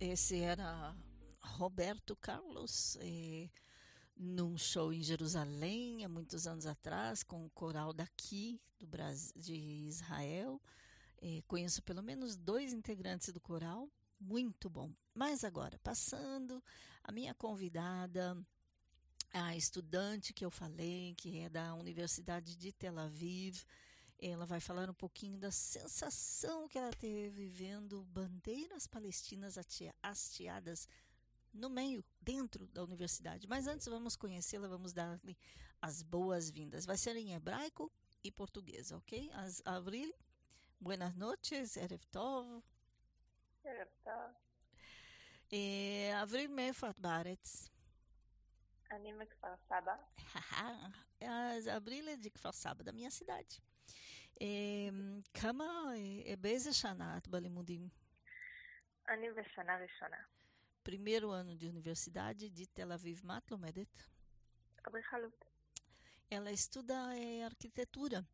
esse era Roberto Carlos, eh, num show em Jerusalém há muitos anos atrás, com o coral daqui do Brasil, de Israel. Eh, conheço pelo menos dois integrantes do coral, muito bom. Mas agora, passando a minha convidada, a estudante que eu falei, que é da Universidade de Tel Aviv, ela vai falar um pouquinho da sensação que ela teve vendo bandeiras palestinas hasteadas no meio, dentro da universidade. Mas antes vamos conhecê-la, vamos dar-lhe as boas-vindas. Vai ser em hebraico e português, ok? As, Avril, buenas noches, Erev Tov. Erev Tov. אברil, מאיפה את בארץ? אני מכפר סבא. אז אבריל é de כפר סבא, da minha cidade. כמה, באיזה שנה את בלימודים? אני בשנה ראשונה. primeiro ano de universidade de Tel Aviv, מה את לומדת? אדריכלות. Ela estuda é, arquitetura.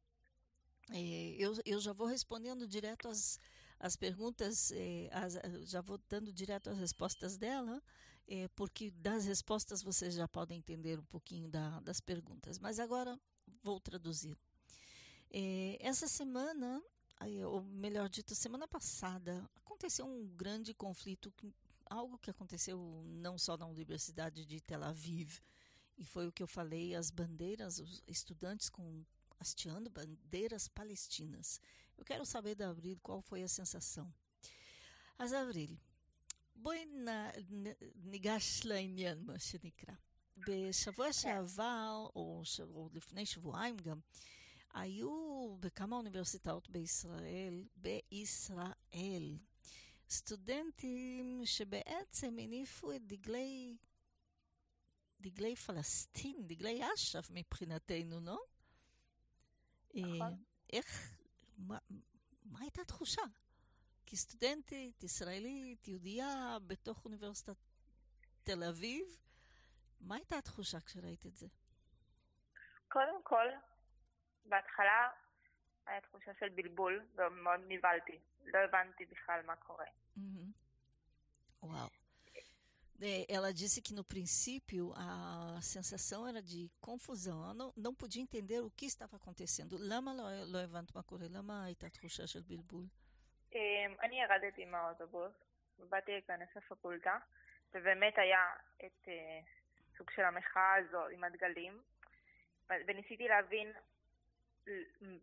É, eu, eu já vou respondendo direto as, as perguntas, é, as, já vou dando direto as respostas dela, é, porque das respostas vocês já podem entender um pouquinho da, das perguntas. Mas agora vou traduzir. É, essa semana, ou melhor dito, semana passada, aconteceu um grande conflito algo que aconteceu não só na Universidade de Tel Aviv, e foi o que eu falei, as bandeiras, os estudantes com hasteando bandeiras palestinas. Eu quero saber da Avril qual foi a sensação. As Avril, בואי ניגש לעניין, מה שנקרא. בשבוע שעבר, או, ש... או לפני שבועיים גם, היו בכמה אוניברסיטאות בישראל, בישראל, סטודנטים שבעצם הניפו את דגלי, דגלי פלסטין, דגלי אש"ף מבחינתנו, לא? נכון. איך, מה, מה הייתה התחושה? כסטודנטית ישראלית, יהודייה, בתוך אוניברסיטת תל אביב, מה הייתה התחושה כשראית את זה? קודם כל, בהתחלה היה תחושה של בלבול, ומאוד נבהלתי. לא הבנתי בכלל מה קורה. Uhum. Uau. Ela disse que no princípio a sensação era de confusão. Ela não, não podia entender o que estava acontecendo. למה לא הבנת מה קורה? למה הייתה תחושה של בלבול? אני ירדתי מהאוטובוס, באתי להיכנס לפקולטה, ובאמת היה את סוג של המחאה הזו עם הדגלים, וניסיתי להבין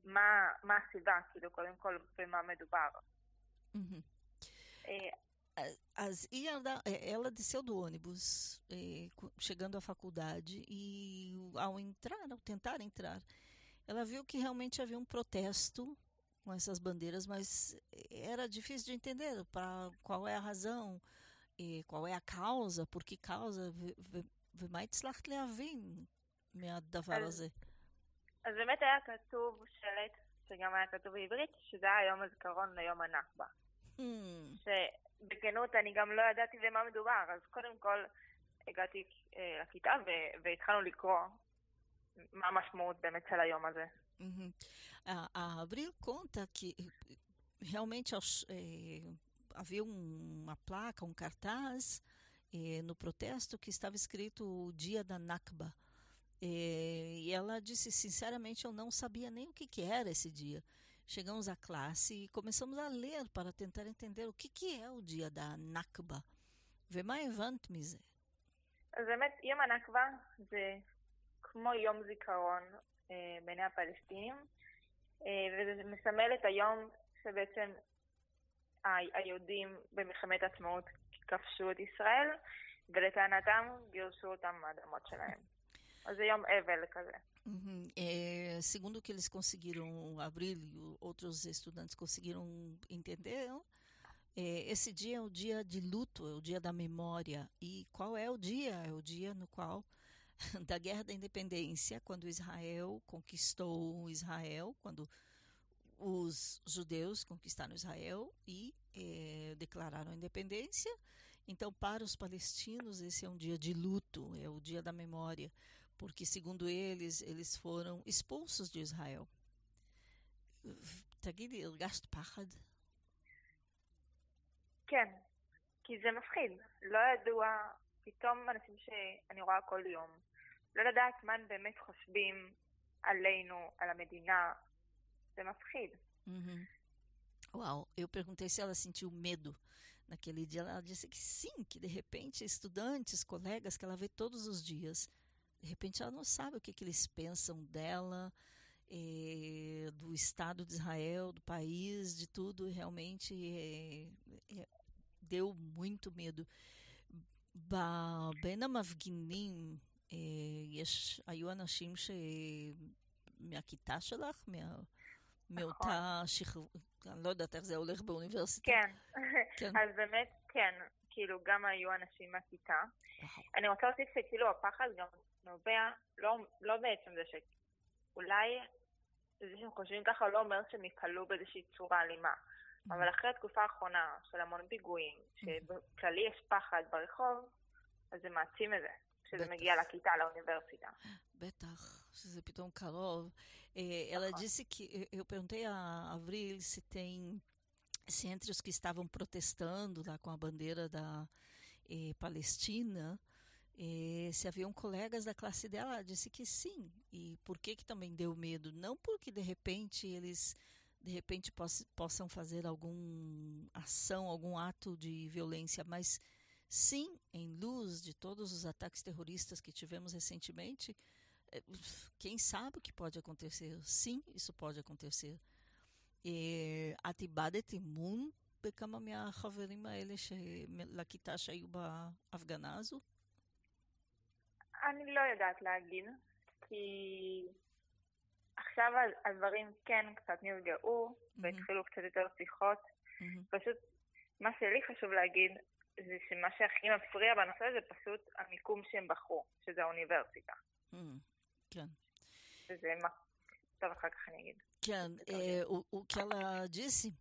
מה, מה הסיבה, כאילו, קודם כל, במה מדובר. Uhum. As, e ela, ela desceu do ônibus, eh, chegando à faculdade, e ao entrar, ao tentar entrar, ela viu que realmente havia um protesto com essas bandeiras, mas era difícil de entender para qual é a razão, e qual é a causa, por que causa, ומה הצלחת להבין מהדבר הזה? אז באמת היה כתוב שלט, שגם היה כתוב בעברית, שזה היה יום הזיכרון ליום הנכבה. שבכנות אני גם לא ידעתי במה מדובר, אז קודם כל הגעתי אה, לכיתה והתחלנו לקרוא מה המשמעות באמת של היום הזה. Uhum. A, a Abril conta que realmente é, havia um, uma placa, um cartaz é, no protesto que estava escrito o dia da Nakba. É, e ela disse, sinceramente, eu não sabia nem o que, que era esse dia. Chegamos à classe e começamos a ler para tentar entender o que, que é o dia da Nakba. ומה הבנת מזה? אז באמת, יום הנכבה זה כמו יום זיכרון אה, בעיני הפלסטינים, אה, וזה מסמל את היום שבעצם היהודים במלחמת העצמאות כבשו את ישראל, ולטענתם גירשו אותם מהאדמות שלהם. אז זה יום אבל כזה. Uhum. É, segundo o que eles conseguiram abrir e outros estudantes conseguiram entender, é, esse dia é o dia de luto, é o dia da memória. E qual é o dia? É o dia no qual da Guerra da Independência, quando Israel conquistou Israel, quando os judeus conquistaram Israel e é, declararam a independência. Então, para os palestinos, esse é um dia de luto, é o dia da memória, porque, segundo eles, eles foram expulsos de Israel. תגידי, הרגשת פחד? כן, כי זה מפחיד. לא ידוע, פתאום אנשים שאני רואה כל יום, לא לדעת מה הם באמת חושבים עלינו, על המדינה, זה מפחיד. Uhum. Uau, eu perguntei se ela sentiu medo naquele dia. Ela disse que sim, que de repente estudantes, colegas que ela vê todos os dias, de repente ela não sabe o que, que eles pensam dela, eh, do Estado de Israel, do país, de tudo. Realmente eh, eh, deu muito medo. בין המפגינים יש, היו אנשים מהכיתה שלך? מה, מאותה שכבה, אני לא יודעת איך זה הולך באוניברסיטה. כן, כן. אז באמת, כן, כאילו גם היו אנשים מהכיתה. אני רוצה להוסיף שכאילו הפחד גם נובע, לא, לא בעצם זה שאולי זה שהם חושבים ככה לא אומר שהם יפעלו באיזושהי צורה אלימה. אבל אחרי התקופה האחרונה של המון פיגועים, שבכללי יש פחד ברחוב, אז זה מעצים את זה, כשזה מגיע לכיתה, לאוניברסיטה. בטח, שזה פתאום קרוב. Ela disse que eu perguntei a Avril se tem se entre os que estavam protestando lá com a bandeira da eh, Palestina, eh, se haviam colegas da classe dela, ela disse que sim. E por que que também deu medo? Não porque de repente eles de repente poss possam fazer alguma ação, algum ato de violência, mas sim, em luz de todos os ataques terroristas que tivemos recentemente, quem sabe o que pode acontecer? Sim, isso pode acontecer. את איבדת אמון בכמה מהחברים האלה לכיתה שהיו בהפגנה הזו? אני לא יודעת להגיד, כי עכשיו הדברים כן קצת נרגעו, mm-hmm. והתחילו קצת יותר שיחות. Mm-hmm. פשוט, מה שלי חשוב להגיד, זה שמה שהכי מפריע בנושא הזה פשוט המיקום שהם בחרו, שזה האוניברסיטה. Mm-hmm. כן. וזה מה... טוב, אחר כך אני אגיד. כן, o, o que ela disse,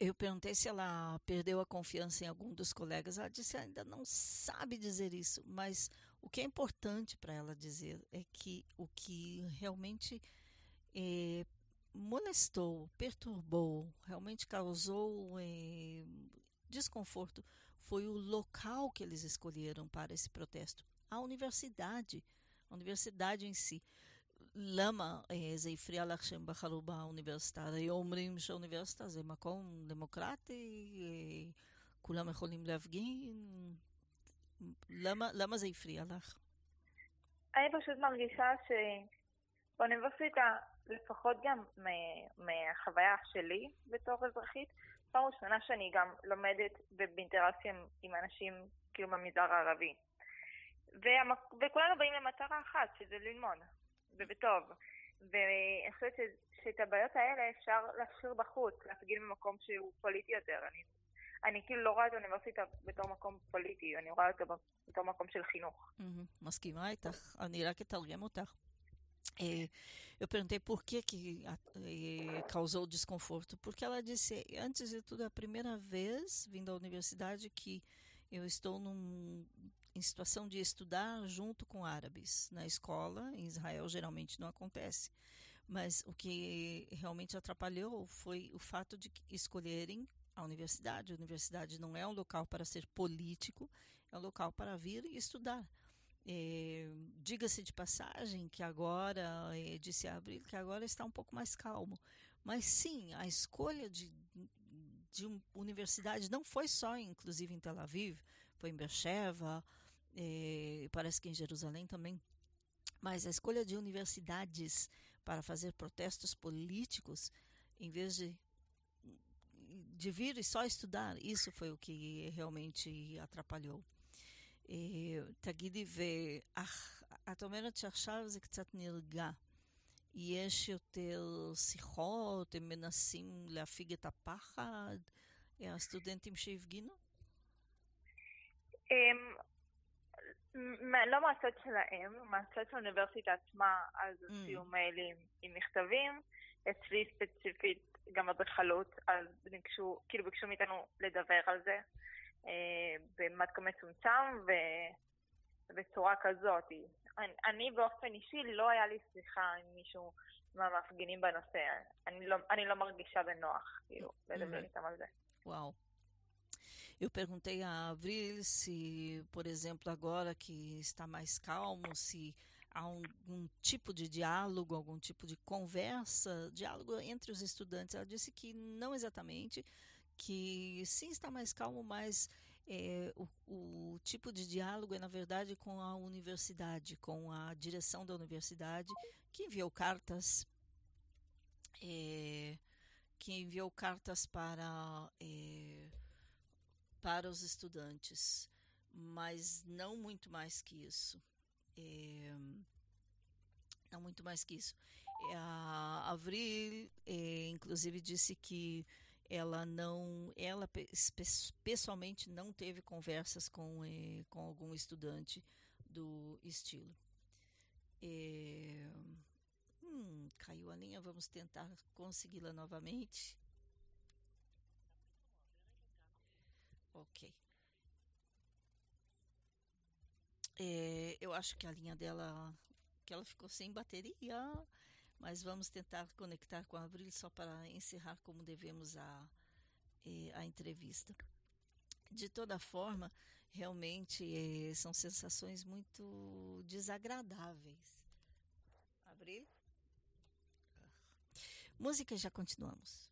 eu perguntei se ela perdeu a confiança em algum dos colegas. Ela disse ainda não sabe dizer isso, mas o que é importante para ela dizer é que o que realmente é, molestou, perturbou, realmente causou é, desconforto foi o local que eles escolheram para esse protesto, a universidade, a universidade em si. למה זה הפריע לך שהם בחרו באוניברסיטה? הרי אומרים שהאוניברסיטה זה מקום דמוקרטי, כולם יכולים להפגין. למה, למה זה הפריע לך? אני פשוט מרגישה שבאוניברסיטה, לפחות גם מהחוויה שלי בתור אזרחית, פעם ראשונה שאני גם לומדת באינטראקציה עם אנשים כאילו במגזר הערבי. וכולנו באים למטרה אחת, שזה ללמוד. ובטוב. ואני חושבת שאת הבעיות האלה אפשר להשאיר בחוץ, להפגין במקום שהוא פוליטי יותר. אני, אני כאילו לא רואה את האוניברסיטה בתור מקום פוליטי, אני רואה אותה בתור מקום של חינוך. מסכימה איתך, אני רק אתרגם אותך. eu perguntei por que, que causou desconforto. Porque ela disse, antes de tudo, é a primeira vez vindo à universidade que eu estou num, em situação de estudar junto com árabes na escola. Em Israel geralmente não acontece. Mas o que realmente atrapalhou foi o fato de escolherem a universidade. A universidade não é um local para ser político, é um local para vir e estudar. É, Diga-se de passagem que agora, é, disse a Abril, que agora está um pouco mais calmo. Mas sim, a escolha de, de uma universidade não foi só, inclusive, em Tel Aviv, foi em Beersheba, é, parece que em Jerusalém também. Mas a escolha de universidades para fazer protestos políticos, em vez de, de vir e só estudar, isso foi o que realmente atrapalhou. תגידי, ואת אומרת שעכשיו זה קצת נרגע. יש יותר שיחות, הם מנסים להפיג את הפחד, הסטודנטים שהפגינו? לא מהצד שלהם, מהצד של האוניברסיטה עצמה, אז הוציאו מיילים עם מכתבים. אצלי ספציפית גם אדריכלות, אז ביקשו, כאילו ביקשו מאיתנו לדבר על זה במתקה מצומצם ובצורה כזאת. אני, אני באופן אישי לא היה לי שיחה עם מישהו מהמפגינים בנושא. אני לא, אני לא מרגישה בנוח, כאילו, לדבר איתם על זה. וואו. Eu perguntei a Avril se, por exemplo, agora que está mais calmo, se algum tipo de diálogo, algum tipo de conversa, diálogo entre os estudantes. Ela disse que não exatamente, que sim está mais calmo, mas é, o, o, tipo de diálogo é, na verdade, com a universidade, com a direção da universidade, que enviou cartas, é, que enviou cartas para, é, para os estudantes, mas não muito mais que isso. É, não muito mais que isso. A Avril, é, inclusive, disse que ela não, ela pessoalmente não teve conversas com, eh, com algum estudante do estilo. Eh, hum, caiu a linha, vamos tentar consegui-la novamente. Ok. É, eu acho que a linha dela, que ela ficou sem bateria mas vamos tentar conectar com a Abril só para encerrar como devemos a, eh, a entrevista. De toda forma, realmente eh, são sensações muito desagradáveis. Abril? Música, já continuamos.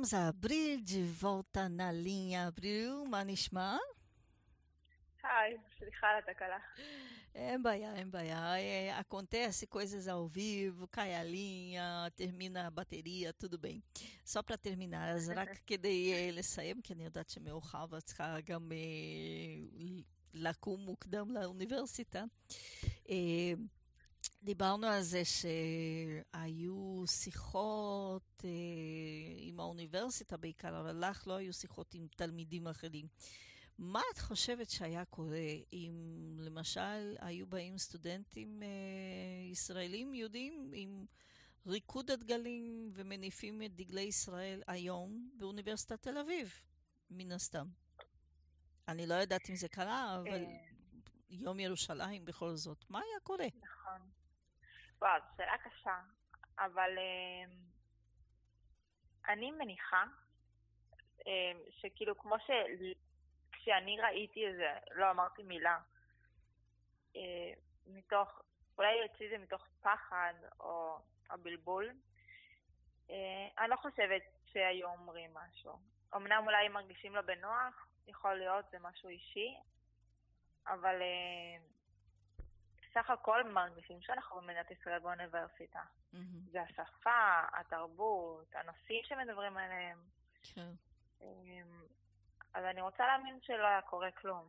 temos a Abril de volta na linha. Abril, Manishma? היי, סליחה על התקלה. אין בעיה, אין בעיה. É, acontece coisas ao vivo, cai a linha, termina a bateria, tudo bem. só para terminar, אז רק כדי לסיים, כי אני יודעת שמאוחר ואת צריכה גם לקום מוקדם לאוניברסיטה. דיברנו על זה שהיו שיחות עם האוניברסיטה בעיקר, אבל לך לא היו שיחות עם תלמידים אחרים. מה את חושבת שהיה קורה אם למשל היו באים סטודנטים אה, ישראלים יהודים עם ריקוד הדגלים ומניפים את דגלי ישראל היום באוניברסיטת תל אביב, מן הסתם? אני לא יודעת אם זה קרה, אבל יום ירושלים בכל זאת. מה היה קורה? נכון. וואו, זו שאלה קשה, אבל אה, אני מניחה אה, שכאילו כמו ש... כשאני ראיתי את זה, לא אמרתי מילה. אה, מתוך, אולי אצלי זה מתוך פחד או הבלבול. אה, אני לא חושבת שהיו אומרים משהו. אמנם אולי מרגישים לא בנוח, יכול להיות, זה משהו אישי, אבל אה, סך הכל מרגישים שאנחנו במדינת ישראל באוניברסיטה. Mm-hmm. זה השפה, התרבות, הנושאים שמדברים עליהם. כן. אז אני רוצה להאמין שלא היה קורה כלום.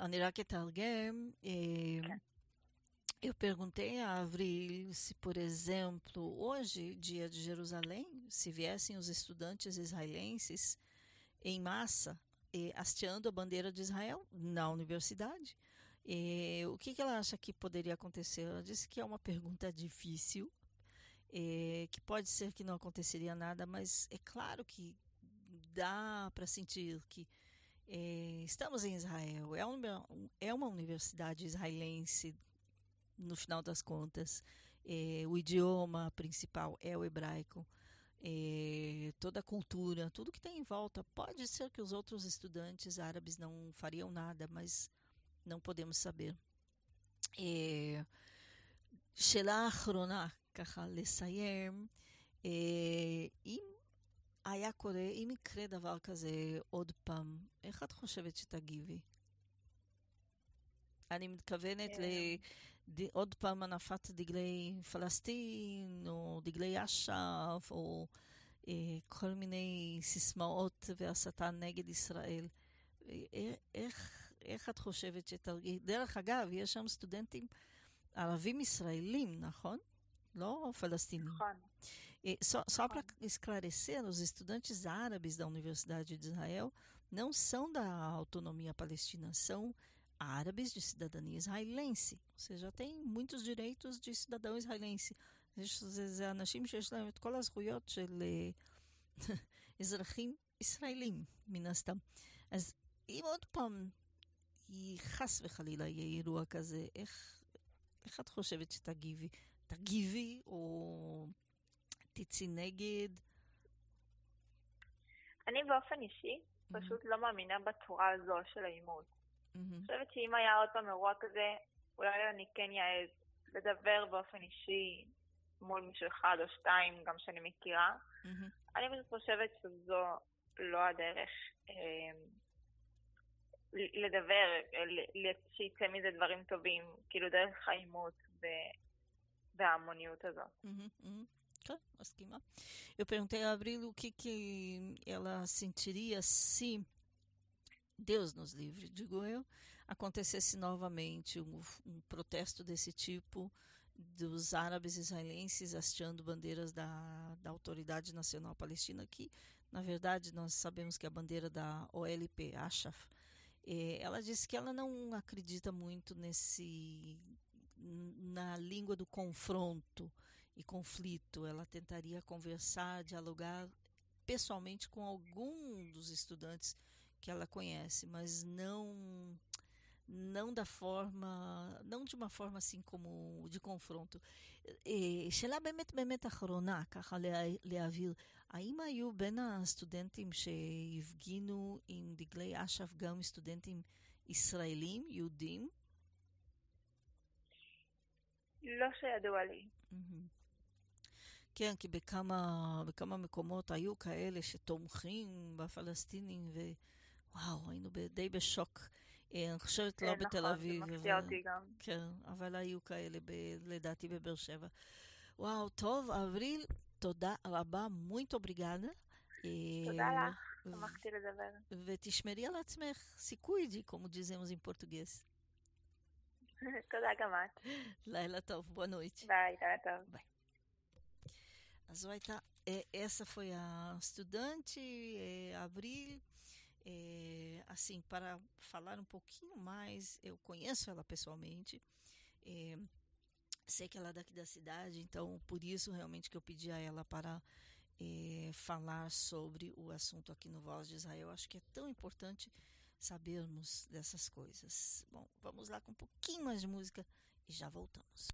אני רק אתרגם. Eu perguntei a Avril se, por exemplo, hoje, dia de Jerusalém, se viessem os estudantes israelenses em massa, eh, hasteando a bandeira de Israel na universidade, eh, o que, que, ela acha que poderia acontecer? Ela disse que é uma pergunta difícil, eh, que pode ser que não aconteceria nada, mas é claro que dá para sentir que é, estamos em Israel, é uma, é uma universidade israelense, no final das contas. O idioma principal é o hebraico É, toda a cultura, tudo que tem em volta. Pode ser que os outros estudantes árabes não fariam nada, mas não podemos saber. שאלה אחרונה, ככה לסיים, אם היה קורה, אם יקרה דבר כזה עוד פעם, איך את חושבת שתגיבי? אני מתכוונת ל... עוד פעם הנפת דגלי פלסטין, או דגלי אש"ף, או אה, כל מיני סיסמאות והסתה נגד ישראל. אה, איך, איך את חושבת שתרגיש? דרך אגב, יש שם סטודנטים ערבים ישראלים, נכון? לא פלסטינים. נכון. E só só para esclarecer, os estudantes árabes da Universidade de Israel não são da autonomia palestina, são árabes de cidadania israelense, ou seja, têm muitos direitos de cidadão israelense. זה אנשים שיש להם את כל הזכויות של אזרחים ישראלים, מן. אז אם עוד פעם, חס וחלילה יהיה אירוע כזה, איך, איך את חושבת שתגיבי? תגיבי או תצאי נגד? אני באופן אישי. פשוט לא מאמינה בצורה הזו של העימות. Mm-hmm. אני חושבת שאם היה עוד פעם אירוע כזה, אולי אני כן אעז לדבר באופן אישי מול מישהו אחד או שתיים, גם שאני מכירה. Mm-hmm. אני פשוט חושבת שזו לא הדרך אה, לדבר, שיצא מזה דברים טובים, כאילו דרך העימות וההמוניות הזאת. Mm-hmm, mm-hmm. מסכימה. Eu perguntei a Abril o que, que ela sentiria se, Deus nos livre, digo eu, acontecesse novamente um, um protesto desse tipo dos árabes israelenses hasteando bandeiras da, da Autoridade Nacional Palestina, que, na verdade, nós sabemos que é a bandeira da OLP, Ashaf. É, ela disse que ela não acredita muito nesse na língua do confronto, e conflito. Ela tentaria conversar, dialogar pessoalmente com algum dos estudantes que ela conhece, mas não não da forma, não de uma forma assim como de confronto. שאלה באמת באמת אחרונה, ככה להבהיר, האם היו בין הסטודנטים שהפגינו עם דגלי אש"ף גם סטודנטים ישראלים, יהודים? לא שידוע לי. Mm-hmm. כן, כי בכמה, בכמה מקומות היו כאלה שתומכים בפלסטינים, ווואו, היינו די בשוק. אני חושבת לא בתל אביב. נכון, זה מפתיע אותי גם. כן, אבל היו כאלה, ב, לדעתי, בבאר שבע. וואו, טוב, אבריל, תודה רבה, muito obrigada. תודה לך, שמחתי לדבר. ותשמרי על עצמך, סיכוי, כמו dizemos em português. תודה גם את. לילה טוב, boa noite. ביי, לילה טוב. ביי. אז זו הייתה, essa foi a estudante, Abril. é, assim, para falar um pouquinho mais, eu conheço ela pessoalmente, é, sei que ela é daqui da cidade, então por isso realmente que eu pedi a ela para é, falar sobre o assunto aqui no Voz de Israel. Acho que é tão importante sabermos dessas coisas. Bom, vamos lá com um pouquinho mais de música e já voltamos.